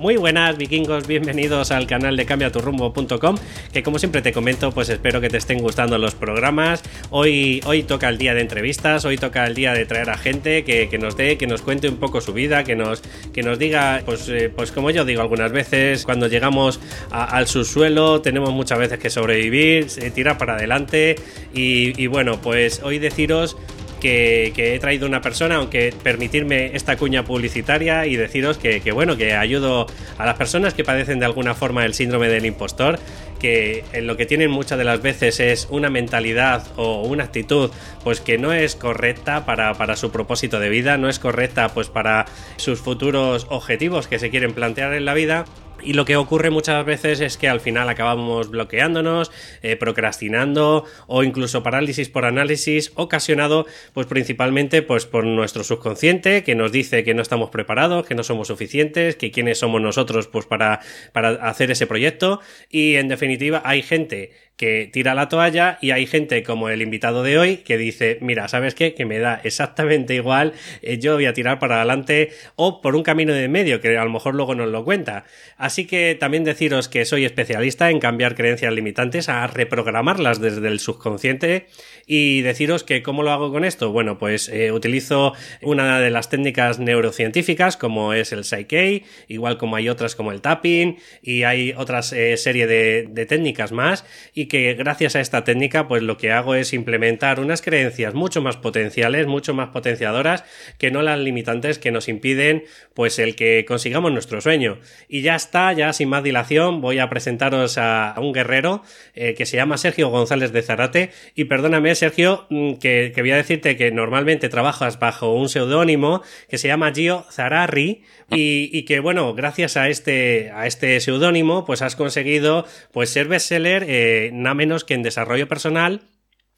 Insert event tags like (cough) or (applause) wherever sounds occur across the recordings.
Muy buenas vikingos, bienvenidos al canal de cambiaturrumbo.com que como siempre te comento pues espero que te estén gustando los programas. Hoy, hoy toca el día de entrevistas, hoy toca el día de traer a gente que, nos dé, que nos cuente un poco su vida, que nos, que nos diga pues, eh, pues como yo digo algunas veces, cuando llegamos al subsuelo tenemos muchas veces que sobrevivir, eh, tirar para adelante y, y bueno pues hoy deciros que, he traído una persona, aunque permitirme esta cuña publicitaria y deciros que, bueno, que ayudo a las personas que padecen de alguna forma el síndrome del impostor, que en lo que tienen muchas de las veces es una mentalidad o una actitud pues que no es correcta para, para su propósito de vida, no es correcta pues para sus futuros objetivos que se quieren plantear en la vida y lo que ocurre muchas veces es que al final acabamos bloqueándonos, eh, procrastinando o incluso parálisis por análisis, ocasionado pues principalmente pues por nuestro subconsciente que nos dice que no estamos preparados, que no somos suficientes, que quiénes somos nosotros pues para, para hacer ese proyecto. Y en definitiva hay gente que tira la toalla y hay gente como el invitado de hoy que dice, mira, ¿sabes qué? Que me da exactamente igual, eh, yo voy a tirar para adelante o por un camino de medio que a lo mejor luego nos lo cuenta. Así que también deciros que soy especialista en cambiar creencias limitantes a reprogramarlas desde el subconsciente y deciros que cómo lo hago con esto. Bueno, pues eh, utilizo una de las técnicas neurocientíficas como es el Psyche, igual como hay otras como el tapping y hay otras eh, serie de, de técnicas más y que gracias a esta técnica pues lo que hago es implementar unas creencias mucho más potenciales, mucho más potenciadoras que no las limitantes que nos impiden pues el que consigamos nuestro sueño. Y ya está, ya sin más dilación voy a presentaros a, un guerrero eh, que se llama Sergio González de Zarate y perdóname Sergio mm, que, voy a decirte que normalmente trabajas bajo un seudónimo que se llama Gio Zararri y, que bueno, gracias a este, a este seudónimo pues has conseguido pues ser bestseller eh, nada menos que en desarrollo personal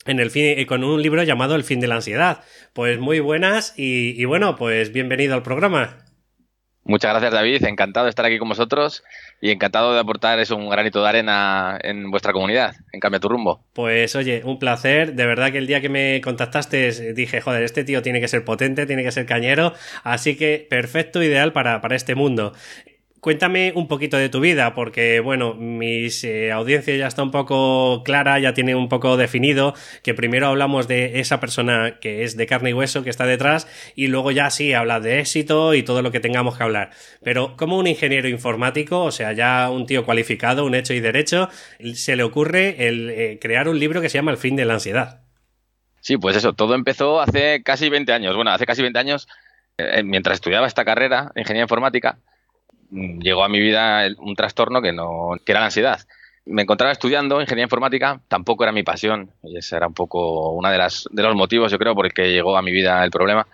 en el fin, con un libro llamado El fin de la ansiedad. Pues muy buenas y, y, bueno, pues bienvenido al programa. Muchas gracias David, encantado de estar aquí con vosotros y encantado de aportar un granito de arena en vuestra comunidad, en Cambia tu rumbo. Pues oye, un placer, de verdad que el día que me contactaste dije, joder, este tío tiene que ser potente, tiene que ser cañero, así que perfecto, ideal para, para este mundo. Cuéntame un poquito de tu vida, porque bueno, mis eh, audiencia ya está un poco clara, ya tiene un poco definido, que primero hablamos de esa persona que es de carne y hueso, que está detrás, y luego ya sí habla de éxito y todo lo que tengamos que hablar. Pero como un ingeniero informático, o sea, ya un tío cualificado, un hecho y derecho, se le ocurre el eh, crear un libro que se llama El fin de la ansiedad. Sí, pues eso, todo empezó hace casi 20 años. Bueno, hace casi 20 años, eh, mientras estudiaba esta carrera, ingeniería informática, llegó a mi vida un trastorno que, no, que era la ansiedad. Me encontraba estudiando ingeniería informática, tampoco era mi pasión, y ese era un poco uno de, las, de los motivos, yo creo, por el que llegó a mi vida el problema.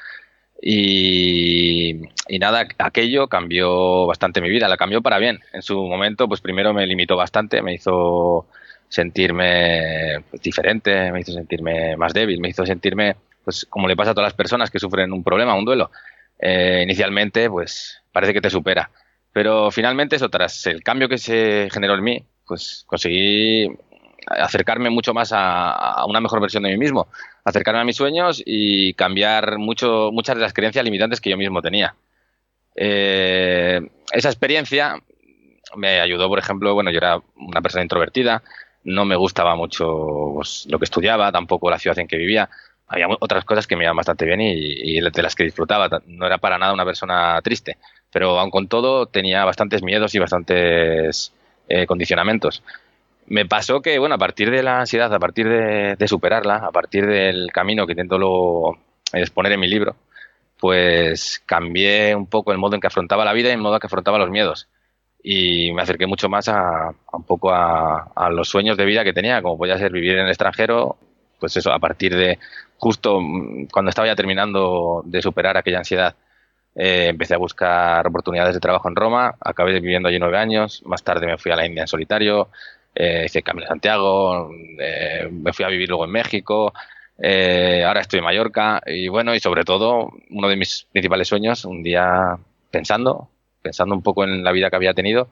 Y, nada, aquello cambió bastante mi vida, la cambió para bien. En su momento, pues primero me limitó bastante, me hizo sentirme pues, diferente, me hizo sentirme más débil, me hizo sentirme, pues como le pasa a todas las personas que sufren un problema, un duelo. Eh, inicialmente, pues parece que te supera. Pero finalmente eso, tras el cambio que se generó en mí, pues conseguí acercarme mucho más a, una mejor versión de mí mismo, acercarme a mis sueños y cambiar mucho, muchas de las creencias limitantes que yo mismo tenía. Eh, esa experiencia me ayudó, por ejemplo, bueno, yo era una persona introvertida, no me gustaba mucho pues, lo que estudiaba, tampoco la ciudad en que vivía. Había otras cosas que me iban bastante bien y, y de las que disfrutaba. No era para nada una persona triste pero aun con todo tenía bastantes miedos y bastantes eh, condicionamientos. Me pasó que, bueno, a partir de la ansiedad, a partir de, superarla, a parir del camino que intento lo, exponer en mi libro, pues cambié un poco el modo en que afrontaba la vida y el modo en que afrontaba los miedos. Y me acerqué mucho más a, un poco a, los sueños de vida que tenía, como podía ser vivir en el extranjero, pues eso, a partir de justo cuando estaba ya terminando de superar aquella ansiedad eh, empecé a buscar oportunidades de trabajo en Roma, acabé viviendo allí nueve años, más tarde me fui a la India en solitario, eh, hice Camino de Santiago, eh, me fui a vivir luego en México, ahora estoy en Mallorca y bueno, y sobre todo uno de mis principales sueños, un día pensando, pensando un poco en la vida que había tenido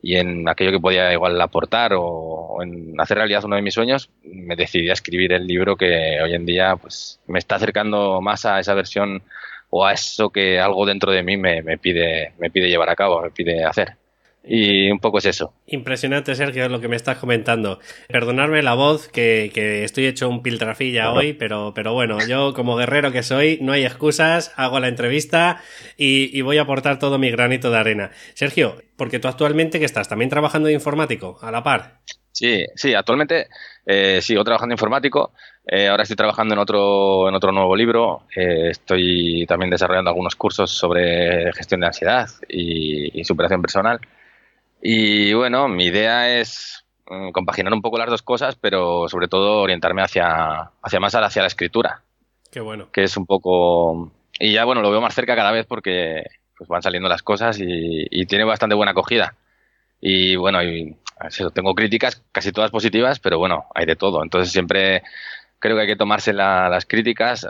y en aquello que podía igual aportar o, en hacer realidad uno de mis sueños, me decidí a escribir el libro que hoy en día pues me está acercando más a esa versión o a eso que algo dentro de mí me, me, pide, me pide llevar a cabo, me pide hacer. Y un poco es eso. Impresionante, Sergio, lo que me estás comentando. Perdonadme la voz, que, que estoy hecho un piltrafilla hoy, pero, pero bueno, yo como guerrero que soy, no hay excusas, hago la entrevista y, y, voy a aportar todo mi granito de arena. Sergio, porque tú actualmente que estás también trabajando de informático, a la par. Sí, sí, actualmente eh, sigo trabajando de informático. Eh, ahora estoy trabajando en otro, en otro nuevo libro. Eh, estoy también desarrollando algunos cursos sobre gestión de ansiedad y, y superación personal. Y bueno, mi idea es mm, compaginar un poco las dos cosas, pero sobre todo orientarme hacia, hacia más hacia la escritura. Qué bueno. Que es un poco... Y ya bueno, lo veo más cerca cada vez porque pues van saliendo las cosas y, y tiene bastante buena acogida. Y bueno, y, eso, tengo críticas casi todas positivas, pero bueno, hay de todo. Entonces siempre creo que hay que tomarse la, las críticas,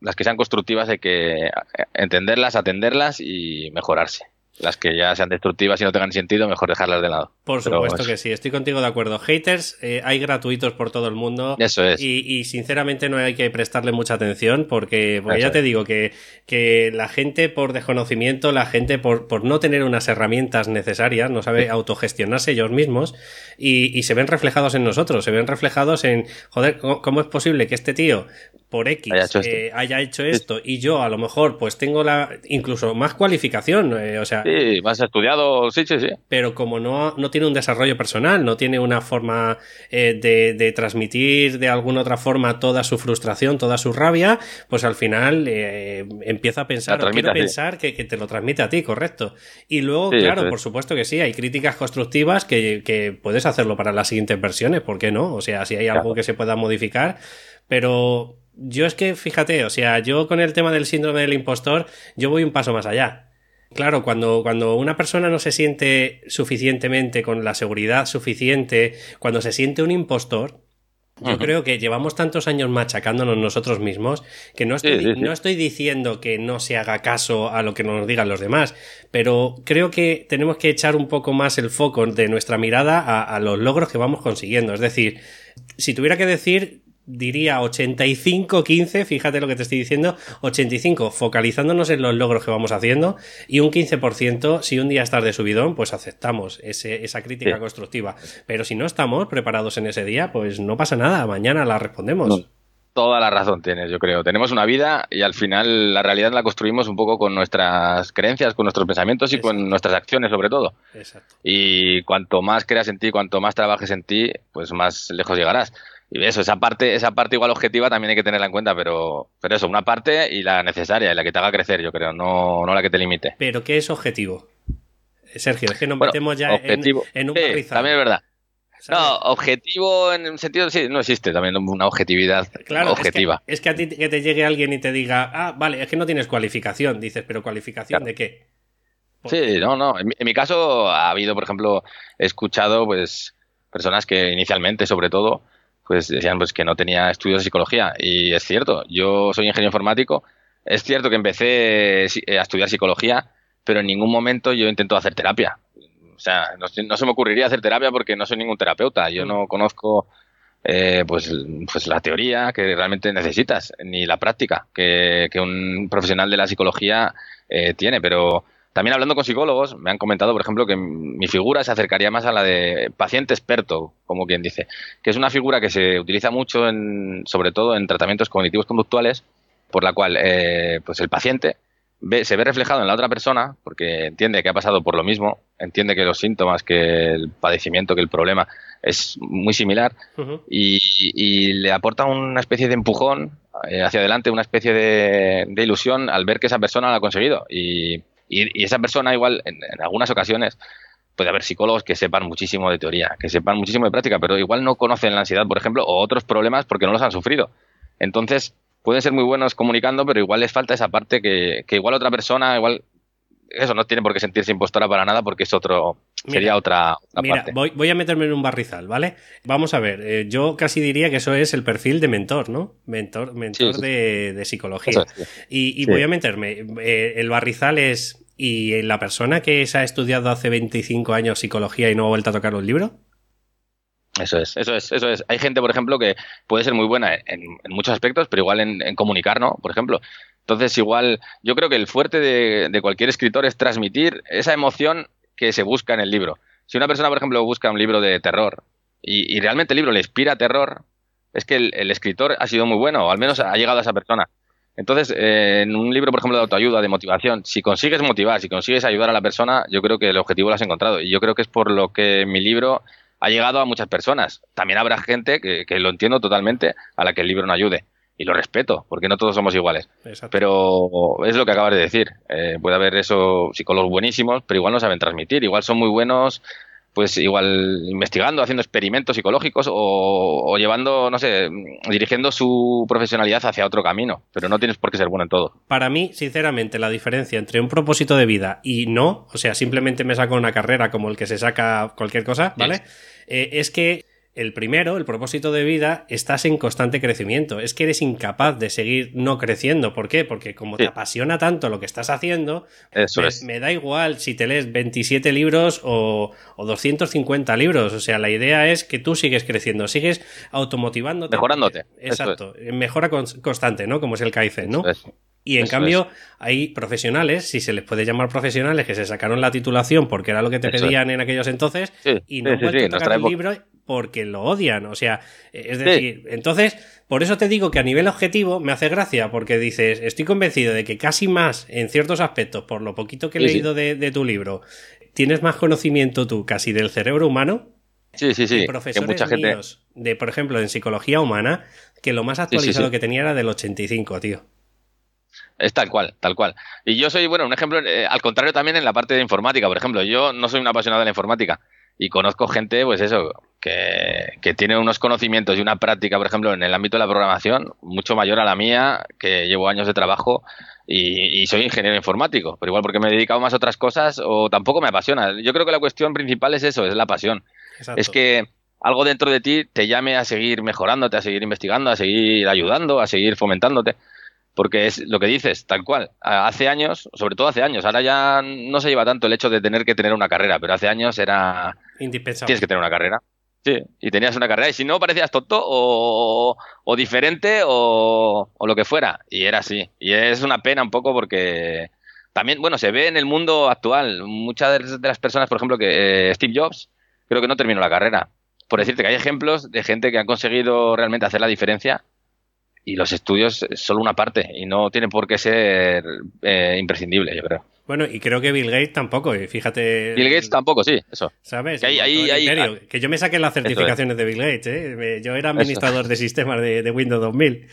las que sean constructivas, hay que entenderlas, atenderlas y mejorarse las que ya sean destructivas y no tengan sentido, mejor dejarlas de lado. Por supuesto Pero, que sí, estoy contigo de acuerdo. Haters eh, hay gratuitos por todo el mundo. Eso es. Y, y, sinceramente no hay que prestarle mucha atención porque, porque ya te digo que, que, la gente por desconocimiento, la gente por, por, no tener unas herramientas necesarias, no sabe autogestionarse ellos mismos y, y, se ven reflejados en nosotros, se ven reflejados en, joder, ¿cómo es posible que este tío por X haya hecho, eh, haya hecho esto y yo a lo mejor pues tengo la incluso más cualificación, eh, o sea... Sí, más estudiado, sí, sí, sí. Pero como no, no tiene un desarrollo personal, no tiene una forma eh, de, de, transmitir de alguna otra forma toda su frustración, toda su rabia, pues al final eh, empieza a pensar, o quiero pensar que, que, te lo transmite a ti, correcto. Y luego, sí, claro, por supuesto que sí, hay críticas constructivas que, que, puedes hacerlo para las siguientes versiones, ¿por qué no? O sea, si hay algo claro. que se pueda modificar, pero yo es que, fíjate, o sea, yo con el tema del síndrome del impostor, yo voy un paso más allá. Claro, cuando, cuando una persona no se siente suficientemente con la seguridad suficiente, cuando se siente un impostor, yo creo que llevamos tantos años machacándonos nosotros mismos que no estoy, sí, sí, sí. no estoy diciendo que no se haga caso a lo que nos digan los demás, pero creo que tenemos que echar un poco más el foco de nuestra mirada a, a los logros que vamos consiguiendo. Es decir, si tuviera que decir diría 85-15, fíjate lo que te estoy diciendo, 85 focalizándonos en los logros que vamos haciendo y un 15% si un día estás de subidón, pues aceptamos ese, esa crítica sí. constructiva. Pero si no estamos preparados en ese día, pues no pasa nada, mañana la respondemos. No. Toda la razón tienes, yo creo. Tenemos una vida y al final la realidad la construimos un poco con nuestras creencias, con nuestros pensamientos y Exacto. con nuestras acciones sobre todo. Exacto. Y cuanto más creas en ti, cuanto más trabajes en ti, pues más lejos llegarás. Y eso, esa parte, esa parte igual objetiva también hay que tenerla en cuenta, pero, pero eso, una parte y la necesaria, y la que te haga crecer, yo creo, no, no la que te limite. Pero ¿qué es objetivo? Sergio, es que nos bueno, metemos ya objetivo. en, en un sí, También es verdad. ¿sabes? No, objetivo en un sentido, sí, no existe también una objetividad claro, objetiva. Es que, es que, a ti que te llegue alguien y te diga, ah, vale, es que no tienes cualificación, dices, pero cualificación claro. de qué? Sí, no, no. En mi, en mi, caso ha habido, por ejemplo, he escuchado, pues, personas que inicialmente, sobre todo, pues decían pues que no tenía estudios de psicología. Y es cierto, yo soy ingeniero informático. Es cierto que empecé eh, a estudiar psicología, pero en ningún momento yo intento hacer terapia. O sea, no, se me ocurriría hacer terapia porque no soy ningún terapeuta. Yo no conozco eh, pues, pues la teoría que realmente necesitas, ni la práctica que, que un profesional de la psicología eh, tiene, pero también hablando con psicólogos, me han comentado, por ejemplo, que mi figura se acercaría más a la de paciente experto, como quien dice, que es una figura que se utiliza mucho, en, sobre todo en tratamientos cognitivos conductuales, por la cual eh, pues el paciente ve, se ve reflejado en la otra persona, porque entiende que ha pasado por lo mismo, entiende que los síntomas, que el padecimiento, que el problema es muy similar, uh -huh. y, y, le aporta una especie de empujón eh, hacia adelante, una especie de, de ilusión al ver que esa persona lo ha conseguido. Y y, y esa persona igual, en, en, algunas ocasiones, puede haber psicólogos que sepan muchísimo de teoría, que sepan muchísimo de práctica, pero igual no conocen la ansiedad, por ejemplo, o otros problemas porque no los han sufrido. Entonces, pueden ser muy buenos comunicando, pero igual les falta esa parte que, que igual otra persona, igual eso no tiene por qué sentirse impostora para nada porque es otro sería otra, otra, mira, parte. Voy, voy, a meterme en un barrizal, ¿vale? Vamos a ver, eh, yo casi diría que eso es el perfil de mentor, ¿no? Mentor, mentor sí, sí. De, de, psicología. Es, sí. Y, y voy a meterme, eh, el barrizal es ¿Y la persona que se ha estudiado hace 25 años psicología y no ha vuelto a tocar un libro? Eso es, eso es, eso es. Hay gente, por ejemplo, que puede ser muy buena en, muchos aspectos, pero igual en, comunicar, ¿no? Por ejemplo. Entonces, igual, yo creo que el fuerte de, cualquier escritor es transmitir esa emoción que se busca en el libro. Si una persona, por ejemplo, busca un libro de terror y, realmente el libro le inspira terror, es que el, escritor ha sido muy bueno, o al menos ha llegado a esa persona. Entonces, eh, en un libro, por ejemplo, de autoayuda, de motivación, si consigues motivar, si consigues ayudar a la persona, yo creo que el objetivo lo has encontrado. Y yo creo que es por lo que mi libro ha llegado a muchas personas. También habrá gente que, lo entiendo totalmente a la que el libro no ayude. Y lo respeto, porque no todos somos iguales. Pero es lo que acabas de decir. Eh, puede haber eso, psicólogos buenísimos, pero igual no saben transmitir. Igual son muy buenos pues igual investigando, haciendo experimentos psicológicos o, llevando, no sé, dirigiendo su profesionalidad hacia otro camino, pero no tienes por qué ser bueno en todo. Para mí, sinceramente, la diferencia entre un propósito de vida y no, o sea, simplemente me saco una carrera como el que se saca cualquier cosa, ¿vale? Eh, es que el primero, el propósito de vida, estás en constante crecimiento. Es que eres incapaz de seguir no creciendo. ¿Por qué? Porque como te apasiona tanto lo que estás haciendo, Eso me, es. me, da igual si te lees 27 libros o, o, 250 libros. O sea, la idea es que tú sigues creciendo, sigues automotivándote. Mejorándote. Exacto. Mejora constante, ¿no? Como es el Kaizen, ¿no? Y en cambio, hay profesionales, si se les puede llamar profesionales, que se sacaron la titulación porque era lo que te pedían en aquellos entonces y no han vuelto a tocar el libro porque lo odian. O sea, es decir, entonces, por eso te digo que a nivel objetivo me hace gracia, porque dices, estoy convencido de que casi más, en ciertos aspectos, por lo poquito que he leído de, tu libro, tienes más conocimiento tú casi del cerebro humano. Sí, sí, sí. Profesores mucha gente... de, por ejemplo, en psicología humana, que lo más actualizado que tenía era del 85, tío. Es tal cual, tal cual. Y yo soy, bueno, un ejemplo, eh, al contrario también en la parte de informática, por ejemplo. Yo no soy un apasionado de la informática y conozco gente, pues eso, que, que, tiene unos conocimientos y una práctica, por ejemplo, en el ámbito de la programación, mucho mayor a la mía, que llevo años de trabajo y, soy ingeniero informático, pero igual porque me he dedicado más a otras cosas o tampoco me apasiona. Yo creo que la cuestión principal es eso, es la pasión. Es que algo dentro de ti te llame a seguir mejorándote, a seguir investigando, a seguir ayudando, a seguir fomentándote porque es lo que dices, tal cual. Hace años, sobre todo hace años, ahora ya no se lleva tanto el hecho de tener que tener una carrera, pero hace años era... Indispensable. Tienes que tener una carrera. Sí, y tenías una carrera y si no parecías tonto o, o diferente o, o, lo que fuera. Y era así. Y es una pena un poco porque también, bueno, se ve en el mundo actual. Muchas de las personas, por ejemplo, que eh, Steve Jobs, creo que no terminó la carrera. Por decirte que hay ejemplos de gente que han conseguido realmente hacer la diferencia y los estudios es solo una parte y no tiene por qué ser eh, imprescindible, yo creo. Bueno, y creo que Bill Gates tampoco, y fíjate. Bill Gates tampoco, sí, eso. ¿Sabes? Que, yo me saqué las certificaciones de Bill Gates, ¿eh? Yo era administrador de sistemas de, Windows 2000.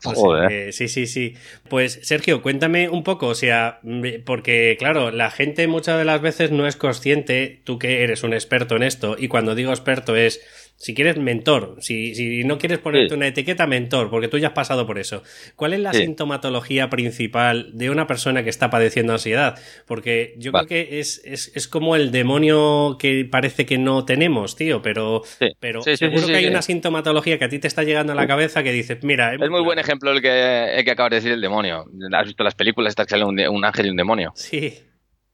(laughs) sí, sí, sí. Pues Sergio, cuéntame un poco, o sea, porque claro, la gente muchas de las veces no es consciente, tú que eres un experto en esto, y cuando digo experto es si quieres mentor, si, si no quieres ponerte una etiqueta mentor, porque tú ya has pasado por eso, ¿cuál es la sintomatología principal de una persona que está padeciendo ansiedad? Porque yo creo que es, es, es, como el demonio que parece que no tenemos, tío, pero, pero seguro que hay una sintomatología que a ti te está llegando a la cabeza que dices, mira... Es muy buen ejemplo el que, el que acabas de decir, el demonio. ¿Has visto las películas estas que sale un, un ángel y un demonio? Sí.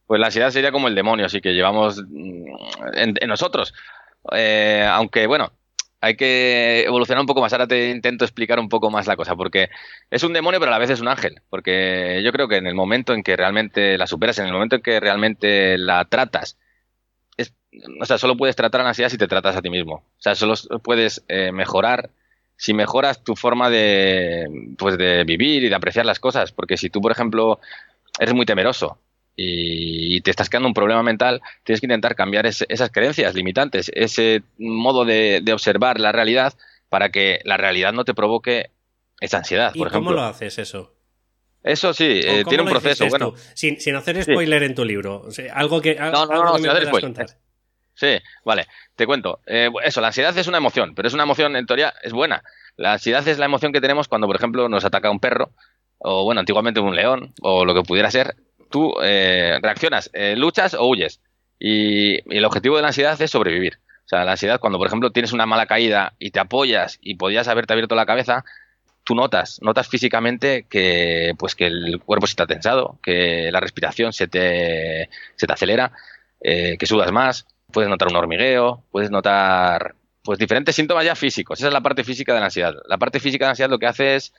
Pues la ansiedad sería como el demonio, así que llevamos mm, en nosotros. Eh, aunque bueno, hay que evolucionar un poco más. Ahora te intento explicar un poco más la cosa, porque es un demonio, pero a la vez es un ángel. Porque yo creo que en el momento en que realmente la superas, en el momento en que realmente la tratas, o sea, solo puedes tratar a la ansiedad si te tratas a ti mismo. O sea, solo puedes eh, mejorar si mejoras tu forma de, pues de vivir y de apreciar las cosas. Porque si tú, por ejemplo, eres muy temeroso y te estás quedando un problema mental, tienes que intentar cambiar esas creencias limitantes, ese modo de, observar la realidad para que la realidad no te provoque esa ansiedad. ¿Y cómo lo haces eso? Eso sí, eh, tiene un proceso. Bueno, sin, hacer spoiler en tu libro. algo que. no, no, no, sin hacer spoiler. Sí, vale, te cuento. Eh, eso, la ansiedad es una emoción, pero es una emoción, en teoría, es buena. La ansiedad es la emoción que tenemos cuando, por ejemplo, nos ataca un perro, o bueno, antiguamente un león, o lo que pudiera ser, tú eh, reaccionas, eh, luchas o huyes. Y, el objetivo de la ansiedad es sobrevivir. O sea, la ansiedad, cuando por ejemplo tienes una mala caída y te apoyas y podías haberte abierto la cabeza, tú notas, notas físicamente que, pues, que el cuerpo se ha tensado, que la respiración se te, se te acelera, eh, que sudas más, puedes notar un hormigueo, puedes notar pues diferentes síntomas ya físicos. Esa es la parte física de la ansiedad. La parte física de la ansiedad lo que hace es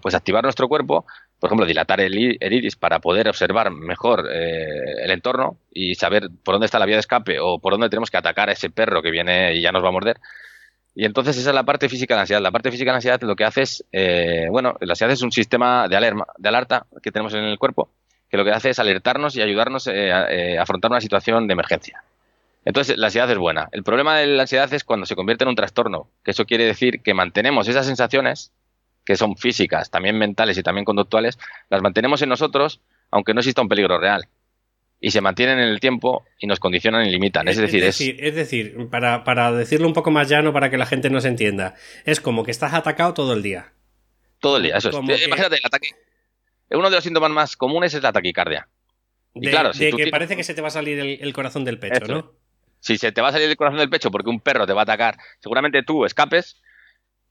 pues activar nuestro cuerpo, por ejemplo, dilatar el, iris para poder observar mejor eh, el entorno y saber por dónde está la vía de escape o por dónde tenemos que atacar a ese perro que viene y ya nos va a morder. Y entonces esa es la parte física de la ansiedad. La parte física de la ansiedad lo que hace es, eh, bueno, la ansiedad es un sistema de, alarma, de alerta que tenemos en el cuerpo que lo que hace es alertarnos y ayudarnos a afrontar una situación de emergencia. Entonces, la ansiedad es buena. El problema de la ansiedad es cuando se convierte en un trastorno, que eso quiere decir que mantenemos esas sensaciones, que son físicas, también mentales y también conductuales, las mantenemos en nosotros, aunque no exista un peligro real. Y se mantienen en el tiempo y nos condicionan y limitan. Es, decir, es, es decir para, para, decirlo un poco más llano para que la gente nos entienda, es como que estás atacado todo el día. Todo el día, eso es. Imagínate, el ataque. Uno de los síntomas más comunes es la taquicardia. Y claro, de que parece que se te va a salir el, corazón del pecho, ¿no? Si se te va a salir el corazón del pecho porque un perro te va a atacar, seguramente tú escapes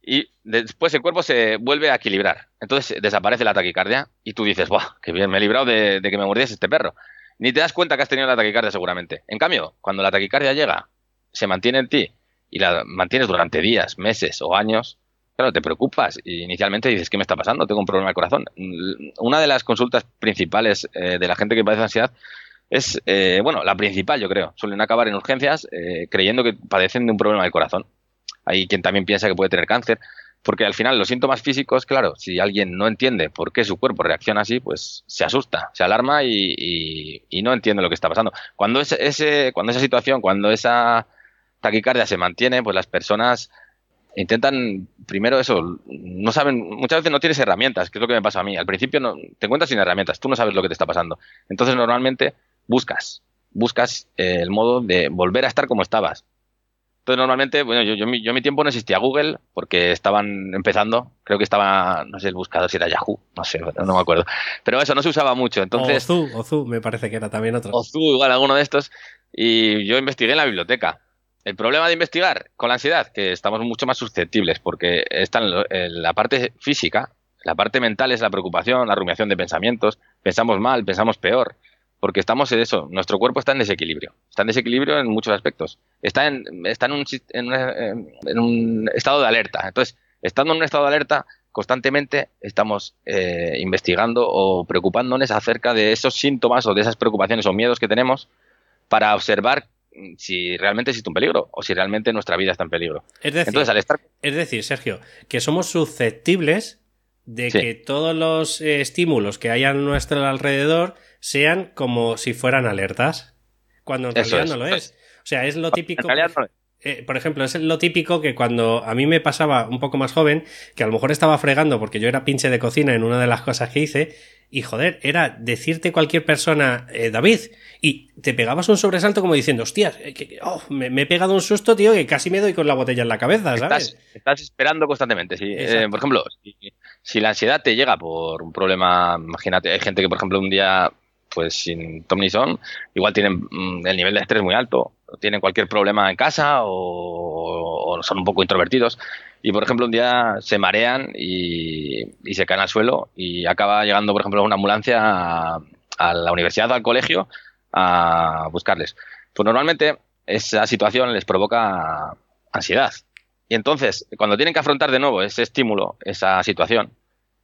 y después el cuerpo se vuelve a equilibrar. Entonces desaparece la taquicardia y tú dices, ¡buah! ¡Qué bien! Me he librado de, que me mordiese este perro. Ni te das cuenta que has tenido la taquicardia seguramente. En cambio, cuando la taquicardia llega, se mantiene en ti y la mantienes durante días, meses o años, claro, te preocupas y inicialmente dices, ¿qué me está pasando? Tengo un problema de corazón. Una de las consultas principales eh, de la gente que padece ansiedad es, eh, bueno, la principal, yo creo. Suelen acabar en urgencias eh, creyendo que padecen de un problema del corazón. Hay quien también piensa que puede tener cáncer, porque al final los síntomas físicos, claro, si alguien no entiende por qué su cuerpo reacciona así, pues se asusta, se alarma y, no entiende lo que está pasando. Cuando, ese, cuando esa situación, cuando esa taquicardia se mantiene, pues las personas intentan primero eso, no saben, muchas veces no tienes herramientas, que es lo que me pasa a mí. Al principio no, te encuentras sin herramientas, tú no sabes lo que te está pasando. Entonces normalmente buscas, buscas eh, el modo de volver a estar como estabas. Entonces, normalmente, bueno, yo, yo, yo, mi tiempo no existía Google porque estaban empezando. Creo que estaba, no sé, el buscador si era Yahoo, no sé, no me acuerdo. Pero eso no se usaba mucho. Entonces, Ozu, Ozu, me parece que era también otro. Ozu, igual alguno de estos. Y yo investigué en la biblioteca. El problema de investigar con la ansiedad, que estamos mucho más susceptibles porque está en la parte física, la parte mental es la preocupación, la rumiación de pensamientos, pensamos mal, pensamos peor porque estamos en eso, nuestro cuerpo está en desequilibrio, está en desequilibrio en muchos aspectos, está en, está en, un, en, un estado de alerta. Entonces, estando en un estado de alerta, constantemente estamos eh, investigando o preocupándonos acerca de esos síntomas o de esas preocupaciones o miedos que tenemos para observar si realmente existe un peligro o si realmente nuestra vida está en peligro. Es decir, Entonces, al estar... es decir Sergio, que somos susceptibles de que todos los eh, estímulos que hay a nuestro alrededor sean como si fueran alertas, cuando en realidad no lo es. O sea, es lo típico. Eh, por ejemplo, es lo típico que cuando a mí me pasaba un poco más joven, que a lo mejor estaba fregando porque yo era pinche de cocina en una de las cosas que hice, y joder, era decirte cualquier persona, eh, David, y te pegabas un sobresalto como diciendo, hostias, eh, oh, me, he pegado un susto, tío, que casi me doy con la botella en la cabeza, ¿sabes? Estás, esperando constantemente, sí. por ejemplo, si, la ansiedad te llega por un problema, imagínate, hay gente que, por ejemplo, un día pues sin Tom son, igual tienen mm, el nivel de estrés muy alto, tienen cualquier problema en casa o, son un poco introvertidos. Y por ejemplo, un día se marean y, se caen al suelo y acaba llegando, por ejemplo, una ambulancia a, la universidad o al colegio a buscarles. Pues normalmente esa situación les provoca ansiedad. Y entonces, cuando tienen que afrontar de nuevo ese estímulo, esa situación,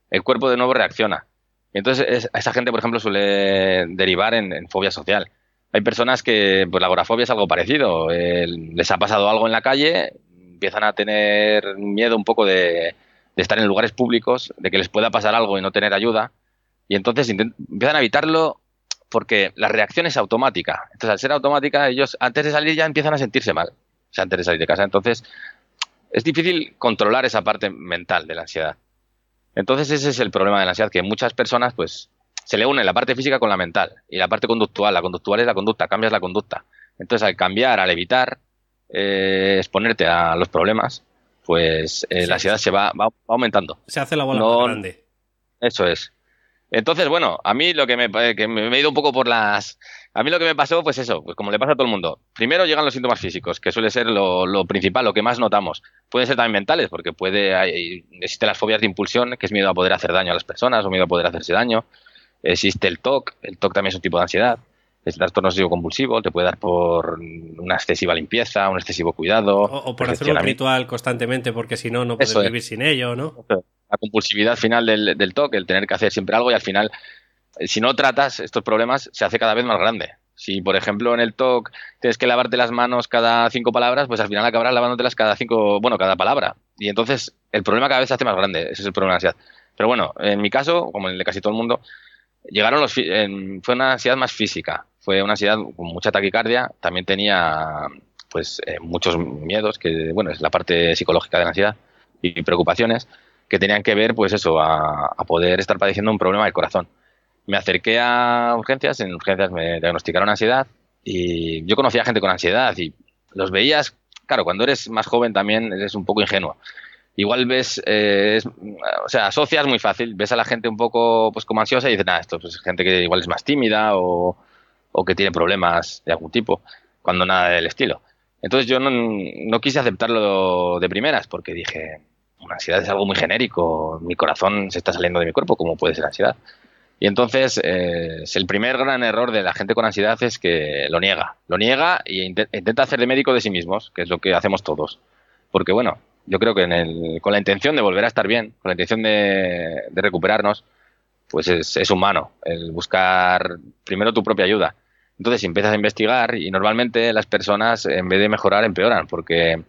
el cuerpo de nuevo reacciona. Entonces, esa gente, por ejemplo, suele derivar en, fobia social. Hay personas que, pues la agorafobia es algo parecido. les ha pasado algo en la calle, empiezan a tener miedo un poco de, estar en lugares públicos, de que les pueda pasar algo y no tener ayuda. Y entonces empiezan a evitarlo porque la reacción es automática. Entonces, al ser automática, ellos antes de salir ya empiezan a sentirse mal. O sea, antes de salir de casa. Entonces, es difícil controlar esa parte mental de la ansiedad. Entonces ese es el problema de la ansiedad, que muchas personas pues se le une la parte física con la mental y la parte conductual. La conductual es la conducta, cambias la conducta. Entonces al cambiar, al evitar eh, exponerte a los problemas, pues eh, la ansiedad se va, va, aumentando. Se hace la bola más grande. Eso es. Entonces, bueno, a mí lo que me, que me he ido un poco por las a mí lo que me pasó, pues eso, pues como le pasa a todo el mundo. Primero llegan los síntomas físicos, que suele ser lo, principal, lo que más notamos. Pueden ser también mentales, porque puede hay, existen las fobias de impulsión, que es miedo a poder hacer daño a las personas o miedo a poder hacerse daño. Existe el TOC, el TOC también es un tipo de ansiedad. El trastorno obsesivo compulsivo te puede dar por una excesiva limpieza, un excesivo cuidado. O, por hacer un ritual constantemente porque si no, no puedes vivir sin ello, ¿no? La compulsividad final del, del TOC, el tener que hacer siempre algo y al final, eh, si no tratas estos problemas, se hace cada vez más grande. Si, por ejemplo, en el TOC tienes que lavarte las manos cada cinco palabras, pues al final acabarás lavándotelas cada cinco, bueno, cada palabra. Y entonces el problema cada vez se hace más grande. Ese es el problema de la ansiedad. Pero bueno, en mi caso, como en el de casi todo el mundo, llegaron los fue una ansiedad más física. Fue una ansiedad con mucha taquicardia. También tenía pues eh, muchos miedos, que bueno, es la parte psicológica de la ansiedad y preocupaciones que tenían que ver, pues eso, a, a poder estar padeciendo un problema del corazón me acerqué a urgencias, en urgencias me diagnosticaron ansiedad y yo conocía gente con ansiedad y los veías, claro, cuando eres más joven también eres un poco ingenuo. Igual ves, eh, o sea, asocias muy fácil, ves a la gente un poco pues como ansiosa y dices, nada, esto es pues, gente que igual es más tímida o, o que tiene problemas de algún tipo, cuando nada del estilo. Entonces yo no, no quise aceptarlo de primeras porque dije, una ansiedad es algo muy genérico, mi corazón se está saliendo de mi cuerpo, ¿cómo puede ser ansiedad? Y entonces, eh, el primer gran error de la gente con ansiedad es que lo niega. Lo niega e intenta hacer de médico de sí mismos, que es lo que hacemos todos. Porque, bueno, yo creo que en el, con la intención de volver a estar bien, con la intención de, recuperarnos, pues es, es, humano el buscar primero tu propia ayuda. Entonces empiezas a investigar y normalmente las personas, en vez de mejorar, empeoran, porque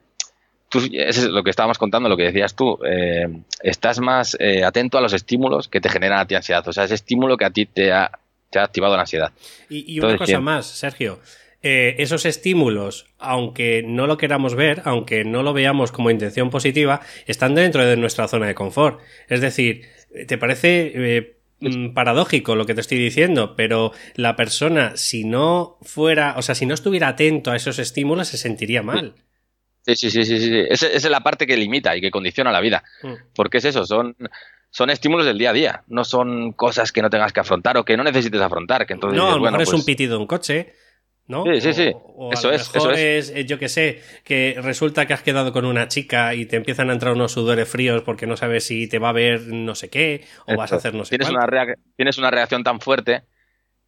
es lo que estábamos contando, lo que decías tú, eh, estás más eh, atento a los estímulos que te generan a ti ansiedad, o sea, ese estímulo que a ti te ha, te ha activado la ansiedad. Y, una cosa más, Sergio, eh, esos estímulos, aunque no lo queramos ver, aunque no lo veamos como intención positiva, están dentro de nuestra zona de confort. Es decir, ¿te parece mm, paradójico lo que te estoy diciendo? Pero la persona, si no fuera, o sea, si no estuviera atento a esos estímulos, se sentiría mal. Sí, sí, sí, sí, sí. Esa, es la parte que limita y que condiciona la vida. Mm. Porque es eso, son, son estímulos del día a día, no son cosas que no tengas que afrontar o que no necesites afrontar. Que entonces no, a lo mejor es un pues pitido de un coche. ¿No? Sí, sí, sí. eso, es, eso es. Eh, yo que sé, que resulta que has quedado con una chica y te empiezan a entrar unos sudores fríos porque no sabes si te va a ver no sé qué o vas a hacer no sé Una tienes una reacción tan fuerte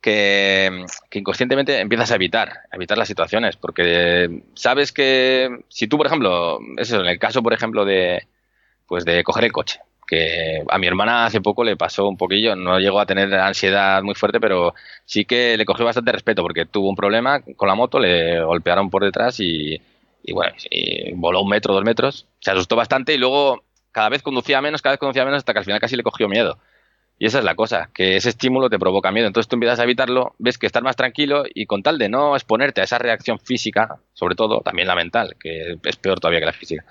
que, inconscientemente empiezas a evitar, a evitar las situaciones, porque sabes que si tú, por ejemplo, eso, en el caso, por ejemplo, de, pues de coger el coche, a mi hermana hace poco le pasó un poquillo, no llegó a tener ansiedad muy fuerte, pero sí que le cogió bastante respeto porque tuvo un problema con la moto, le golpearon por detrás y, bueno, voló un metro, dos metros, se asustó bastante y luego cada vez conducía menos, cada vez conducía menos hasta que al final casi le cogió miedo. Y esa es la cosa, que ese estímulo te provoca miedo. Entonces tú empiezas a evitarlo, ves que estás más tranquilo y con tal de no exponerte a esa reacción física, sobre todo también la mental, que es peor todavía que la física,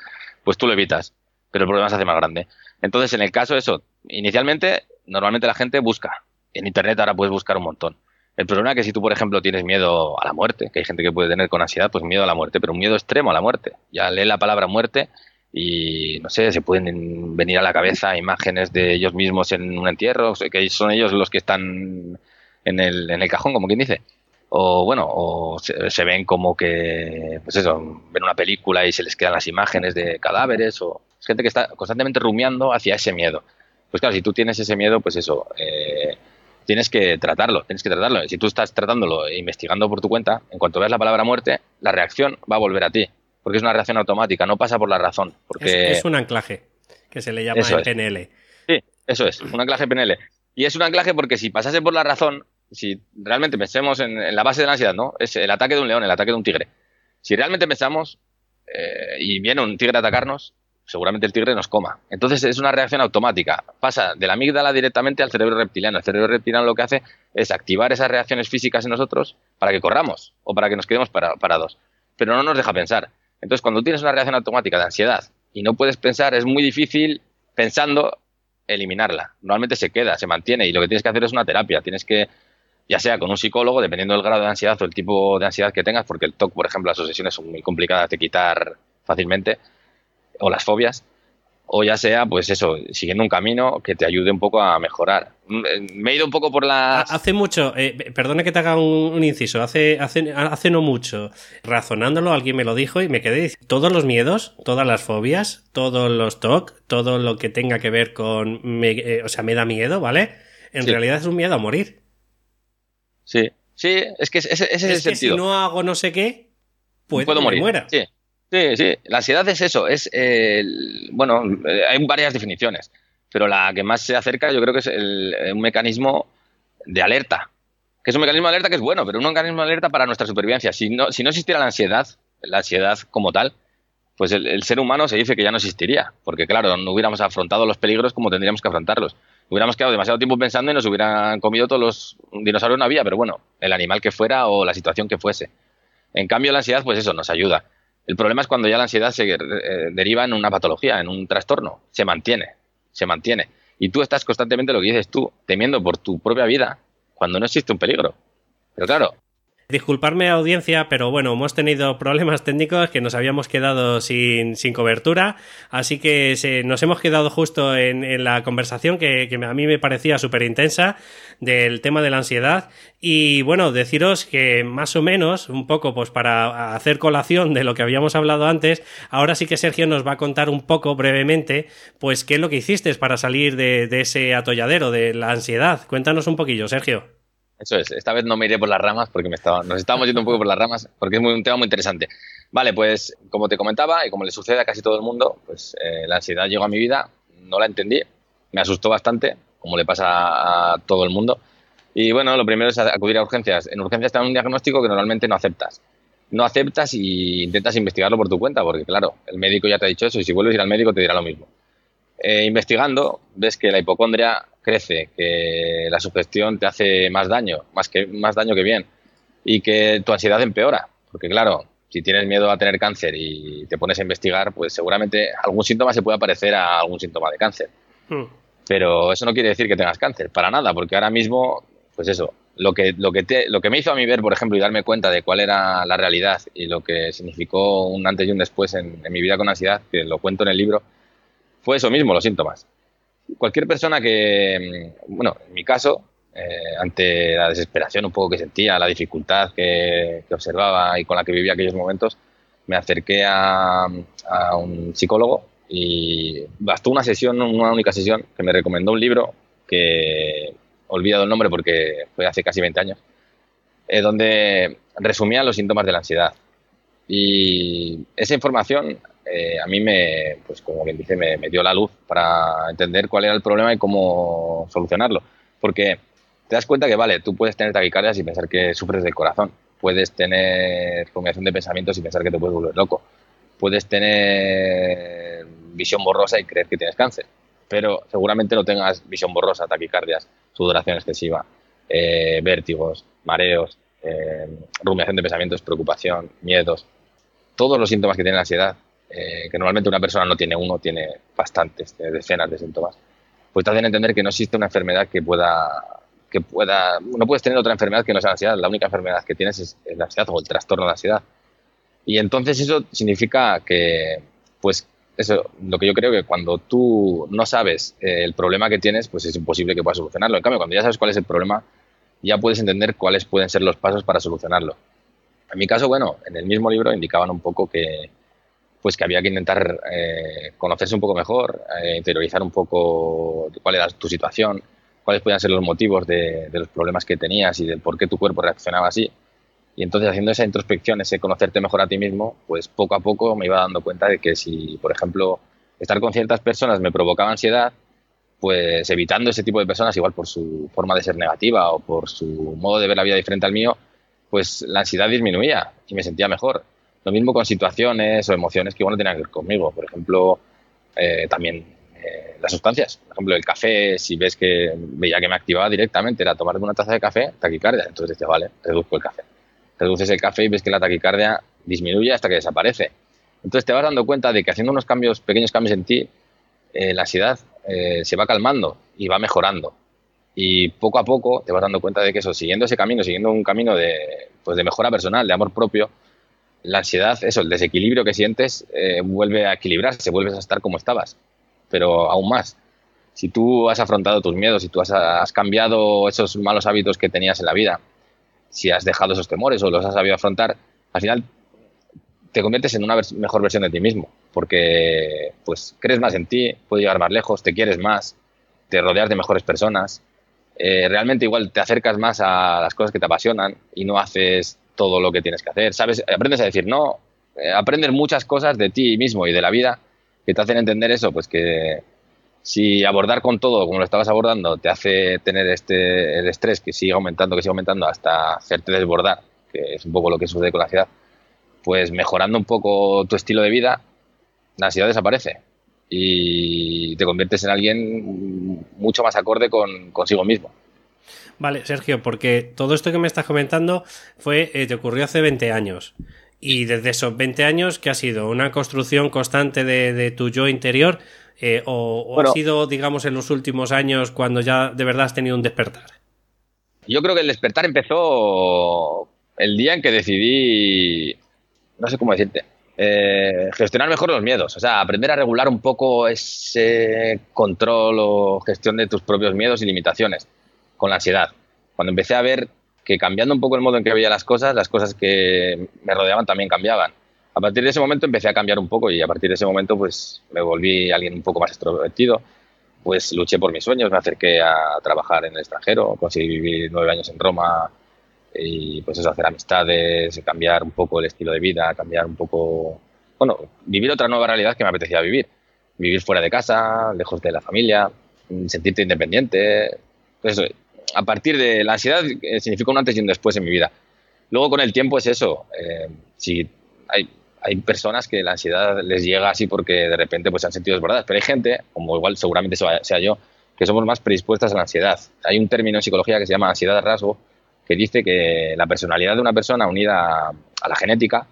pues tú lo evitas, pero el problema se hace más grande. Entonces en el caso de eso, inicialmente, normalmente la gente busca. En Internet ahora puedes buscar un montón. El problema es que si tú, por ejemplo, tienes miedo a la muerte, que hay gente que puede tener con ansiedad, pues miedo a la muerte, pero un miedo extremo a la muerte. Ya lee la palabra muerte y no sé, se pueden venir a la cabeza imágenes de ellos mismos en un entierro, que son ellos los que están en el, en el cajón, como quien dice. O bueno, o se, ven como que, pues eso, ven una película y se les quedan las imágenes de cadáveres, o es gente que está constantemente rumiando hacia ese miedo. Pues claro, si tú tienes ese miedo, pues eso, eh, tienes que tratarlo, tienes que tratarlo. Si tú estás tratándolo e investigando por tu cuenta, en cuanto veas la palabra muerte, la reacción va a volver a ti porque es una reacción automática, no pasa por la razón. Porque... Es, un anclaje, que se le llama el PNL. Sí, eso es, un anclaje PNL. Y es un anclaje porque si pasase por la razón, si realmente pensemos en, la base de la ansiedad, ¿no? Es el ataque de un león, el ataque de un tigre. Si realmente pensamos eh, y viene un tigre a atacarnos, seguramente el tigre nos coma. Entonces es una reacción automática. Pasa de la amígdala directamente al cerebro reptiliano. El cerebro reptiliano lo que hace es activar esas reacciones físicas en nosotros para que corramos o para que nos quedemos parados. Pero no nos deja pensar. Entonces, cuando tienes una reacción automática de ansiedad y no puedes pensar, es muy difícil pensando eliminarla. Normalmente se queda, se mantiene y lo que tienes que hacer es una terapia. Tienes que, ya sea con un psicólogo, dependiendo del grado de ansiedad o el tipo de ansiedad que tengas, porque el TOC, por ejemplo, las obsesiones son muy complicadas de quitar fácilmente, o las fobias, o ya sea, pues eso, siguiendo un camino que te ayude un poco a mejorar. Mm, eh, me he ido un poco por la... Hace mucho, eh, perdona que te haga un, inciso, hace, hace, hace, no mucho, razonándolo, alguien me lo dijo y me quedé todos los miedos, todas las fobias, todos los TOC, todo lo que tenga que ver con, me, eh, o sea, me da miedo, ¿vale? En realidad es un miedo a morir. Sí, Sí, es que ese, es, el sentido. Si no hago no sé qué, puedo morir. Muera. Sí, sí, sí. La ansiedad es eso. Es, bueno, eh, hay varias definiciones, pero la que más se acerca yo creo que es un mecanismo de alerta. Que es un mecanismo de alerta que es bueno, pero un mecanismo de alerta para nuestra supervivencia. Si no, si no existiera la ansiedad, la ansiedad como tal, pues el, ser humano se dice que ya no existiría, porque claro, no hubiéramos afrontado los peligros como tendríamos que afrontarlos. Hubiéramos quedado demasiado tiempo pensando y nos hubieran comido todos los dinosaurios no había, pero bueno, el animal que fuera o la situación que fuese. En cambio, la ansiedad, pues eso, nos ayuda. El problema es cuando ya la ansiedad se eh, deriva en una patología, en un trastorno. Se mantiene, se mantiene. Y tú estás constantemente, lo que dices tú, temiendo por tu propia vida cuando no existe un peligro. Pero claro, Disculparme audiencia, pero bueno, hemos tenido problemas técnicos que nos habíamos quedado sin, cobertura, así que nos hemos quedado justo en, la conversación que, a mí me parecía súper intensa del tema de la ansiedad y bueno, deciros que más o menos, un poco pues para hacer colación de lo que habíamos hablado antes, ahora sí que Sergio nos va a contar un poco brevemente pues qué es lo que hiciste para salir de, de ese atolladero de la ansiedad. Cuéntanos un poquillo, Sergio. Eso es, esta vez no me iré por las ramas porque me estaba, nos estábamos yendo un poco por las ramas porque es un tema muy interesante. Vale, pues como te comentaba y como le sucede a casi todo el mundo, pues eh, la ansiedad llegó a mi vida, no la entendí, me asustó bastante, como le pasa a todo el mundo. Y bueno, lo primero es acudir a urgencias. En urgencias te dan un diagnóstico que normalmente no aceptas. No aceptas y intentas investigarlo por tu cuenta, porque claro, el médico ya te ha dicho eso y si vuelves a ir al médico te dirá lo mismo. Eh, investigando, ves que la hipocondria crece, que la sugestión te hace más daño, más, que, más daño que bien, y que tu ansiedad empeora. Porque claro, si tienes miedo a tener cáncer y te pones a investigar, pues seguramente algún síntoma se puede parecer a algún síntoma de cáncer. Hmm. Pero eso no quiere decir que tengas cáncer, para nada, porque ahora mismo, pues eso, lo que, lo que, te, lo que me hizo a mí ver, por ejemplo, y darme cuenta de cuál era la realidad y lo que significó un antes y un después en mi vida con ansiedad, que lo cuento en el libro, fue eso mismo, los síntomas cualquier persona que, mm, bueno, en mi caso, eh, ante la desesperación un poco que sentía, la dificultad que, observaba y con la que vivía aquellos momentos, me acerqué a, un psicólogo y bastó una sesión, una única sesión, que me recomendó un libro que olvidado el nombre porque fue hace casi 20 años, eh, donde resumía los síntomas de la ansiedad. Y esa información eh, a mí me, pues como quien dice, me, dio la luz para entender cuál era el problema y cómo solucionarlo. Porque te das cuenta que, vale, tú puedes tener taquicardias y pensar que sufres del corazón. Puedes tener combinación de pensamientos y pensar que te puedes volver loco. Puedes tener visión borrosa y creer que tienes cáncer. Pero seguramente no tengas visión borrosa, taquicardias, sudoración excesiva, eh, vértigos, mareos, eh, rumiación de pensamientos, preocupación, miedos. Todos los síntomas que tiene la ansiedad eh, que normalmente una persona no tiene uno, tiene bastantes, decenas de síntomas, pues te hacen entender que no existe una enfermedad que pueda, que pueda, no puedes tener otra enfermedad que no sea la ansiedad, la única enfermedad que tienes es, la ansiedad o el trastorno de ansiedad. Y entonces eso significa que, pues, eso, lo que yo creo que cuando tú no sabes eh, el problema que tienes, pues es imposible que puedas solucionarlo. En cambio, cuando ya sabes cuál es el problema, ya puedes entender cuáles pueden ser los pasos para solucionarlo. En mi caso, bueno, en el mismo libro indicaban un poco que, pues que había que intentar eh, conocerse un poco mejor, eh, interiorizar un poco cuál era tu situación, cuáles podían ser los motivos de, los problemas que tenías y de por qué tu cuerpo reaccionaba así. Y entonces haciendo esa introspección, ese conocerte mejor a ti mismo, pues poco a poco me iba dando cuenta de que si, por ejemplo, estar con ciertas personas me provocaba ansiedad, pues evitando ese tipo de personas, igual por su forma de ser negativa o por su modo de ver la vida diferente al mío, pues la ansiedad disminuía y me sentía mejor. Lo mismo con situaciones o emociones que igual no tenían que ver conmigo. Por ejemplo, eh, también eh, las sustancias. Por ejemplo, el café, si ves que veía que me activaba directamente, era tomarme una taza de café, taquicardia. Entonces decía, vale, reduzco el café. Reduces el café y ves que la taquicardia disminuye hasta que desaparece. Entonces te vas dando cuenta de que haciendo unos cambios, pequeños cambios en ti, eh, la ansiedad se va calmando y va mejorando. Y poco a poco te vas dando cuenta de que eso, siguiendo ese camino, siguiendo un camino de, pues de mejora personal, de amor propio, la ansiedad, eso, el desequilibrio que sientes, eh, vuelve a equilibrarse, vuelves a estar como estabas, pero aún más. Si tú has afrontado tus miedos, si tú has, cambiado esos malos hábitos que tenías en la vida, si has dejado esos temores o los has sabido afrontar, al final te conviertes en una mejor versión de ti mismo, porque pues crees más en ti, puedes llegar más lejos, te quieres más, te rodeas de mejores personas, eh, realmente igual te acercas más a las cosas que te apasionan y no haces todo lo que tienes que hacer. ¿Sabes? Aprendes a decir no, eh, aprendes muchas cosas de ti mismo y de la vida que te hacen entender eso, pues que si abordar con todo como lo estabas abordando te hace tener este el estrés que sigue aumentando, que sigue aumentando hasta hacerte desbordar, que es un poco lo que sucede con la ansiedad, pues mejorando un poco tu estilo de vida, la ansiedad desaparece y te conviertes en alguien mucho más acorde con consigo mismo. Vale, Sergio, porque todo esto que me estás comentando fue, eh, te ocurrió hace 20 años. Y desde esos 20 años, ¿qué ha sido? ¿Una construcción constante de, tu yo interior? Eh, ¿O, ha sido, digamos, en los últimos años cuando ya de verdad has tenido un despertar? Yo creo que el despertar empezó el día en que decidí, no sé cómo decirte, eh, gestionar mejor los miedos. O sea, aprender a regular un poco ese control o gestión de tus propios miedos y limitaciones con la ansiedad. Cuando empecé a ver que cambiando un poco el modo en que veía las cosas, las cosas que me rodeaban también cambiaban. A partir de ese momento empecé a cambiar un poco y a partir de ese momento pues me volví alguien un poco más extrovertido, pues luché por mis sueños, me acerqué a trabajar en el extranjero, conseguí vivir nueve años en Roma y pues eso, hacer amistades, cambiar un poco el estilo de vida, cambiar un poco, bueno, vivir otra nueva realidad que me apetecía vivir, vivir fuera de casa, lejos de la familia, sentirte independiente, pues a partir de la ansiedad eh, significa un antes y un después en mi vida. Luego con el tiempo es eso. Eh, si hay, hay, personas que la ansiedad les llega así porque de repente pues, se han sentido desbordadas, pero hay gente, como igual seguramente sea yo, que somos más predispuestas a la ansiedad. Hay un término en psicología que se llama ansiedad de rasgo, que dice que la personalidad de una persona unida a la genética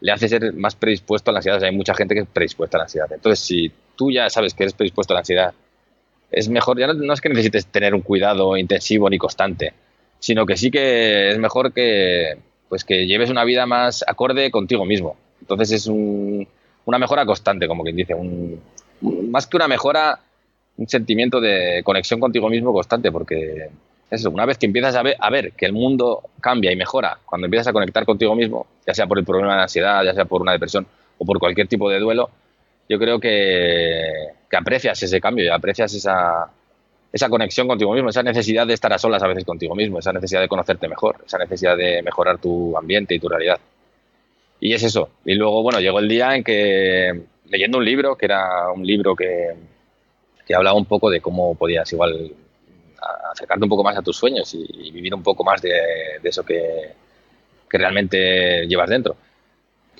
le hace ser más predispuesto a la ansiedad. hay mucha gente que es predispuesta a la ansiedad. Entonces, si tú ya sabes que eres predispuesto a la ansiedad es mejor, ya no, es que necesites tener un cuidado intensivo ni constante, sino que sí que es mejor que, pues que lleves una vida más acorde contigo mismo. Entonces es una mejora constante, como quien dice, un, más que una mejora, un sentimiento de conexión contigo mismo constante, porque eso, una vez que empiezas a ver, a ver que el mundo cambia y mejora, cuando empiezas a conectar contigo mismo, ya sea por el problema de ansiedad, ya sea por una depresión o por cualquier tipo de duelo, yo creo que, aprecias ese cambio y aprecias esa, esa conexión contigo mismo, esa necesidad de estar a solas a veces contigo mismo, esa necesidad de conocerte mejor, esa necesidad de mejorar tu ambiente y tu realidad. Y es eso. Y luego, bueno, llegó el día en que, leyendo un libro, que era un libro que, que hablaba un poco de cómo podías igual acercarte un poco más a tus sueños y, vivir un poco más de, de eso que, que realmente llevas dentro